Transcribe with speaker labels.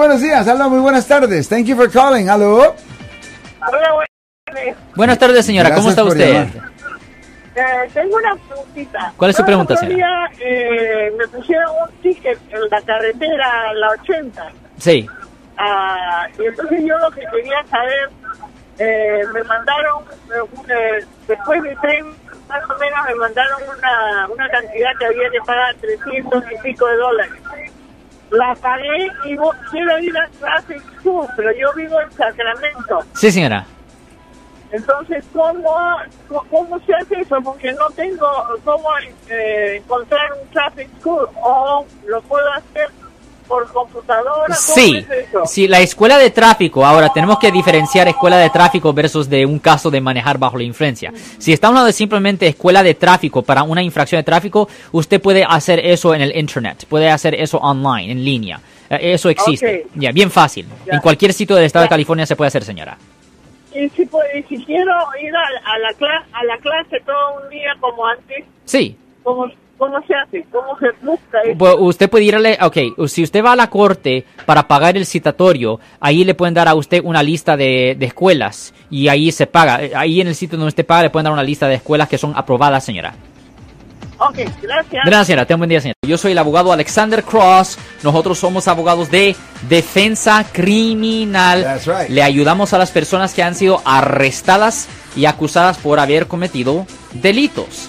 Speaker 1: buenos días. Aló, muy buenas tardes. Thank you for calling. Aló.
Speaker 2: Buenas tardes, señora. ¿Cómo está usted?
Speaker 3: Eh, tengo una preguntita.
Speaker 2: ¿Cuál es su pregunta, señora?
Speaker 3: día, eh, me pusieron un ticket en la carretera, la 80.
Speaker 2: Sí.
Speaker 3: Ah, y entonces yo lo que quería saber, eh, me mandaron, eh, eh, después de tren, más o menos me mandaron una, una cantidad que había que pagar 300 y pico de dólares. La pagué y quiero ir a Traffic School, pero yo vivo en Sacramento.
Speaker 2: Sí, señora.
Speaker 3: Entonces, ¿cómo, cómo se hace eso? Porque no tengo cómo eh, encontrar un traffic school o lo puedo hacer por computadora. ¿Cómo
Speaker 2: Sí,
Speaker 3: es eso?
Speaker 2: sí, la escuela de tráfico, ahora tenemos que diferenciar escuela de tráfico versus de un caso de manejar bajo la influencia. Si está hablando de simplemente escuela de tráfico para una infracción de tráfico, usted puede hacer eso en el internet, puede hacer eso online, en línea. Eh, Eso existe. Ya, bien fácil.
Speaker 3: Ya.
Speaker 2: En cualquier sitio del estado de. California se puede hacer, señora.
Speaker 3: Y si, pu- y si quiero ir a, a la a la clase todo un día como antes,
Speaker 2: Sí,
Speaker 3: ¿cómo, cómo se hace? ¿Cómo se busca eso?
Speaker 2: Pues usted puede irle, ok, si usted va a la corte para pagar el citatorio, ahí le pueden dar a usted una lista de, de escuelas y ahí se paga. Eh, Ahí en el sitio donde usted paga le pueden dar una lista de escuelas que son aprobadas, señora.
Speaker 3: Ok, gracias.
Speaker 2: Gracias, señora. Tenga un buen día, señora. Yo soy el abogado Alexander Cross. Nosotros somos abogados de defensa criminal.
Speaker 1: That's right.
Speaker 2: Le ayudamos a las personas que han sido arrestadas y acusadas por haber cometido delitos.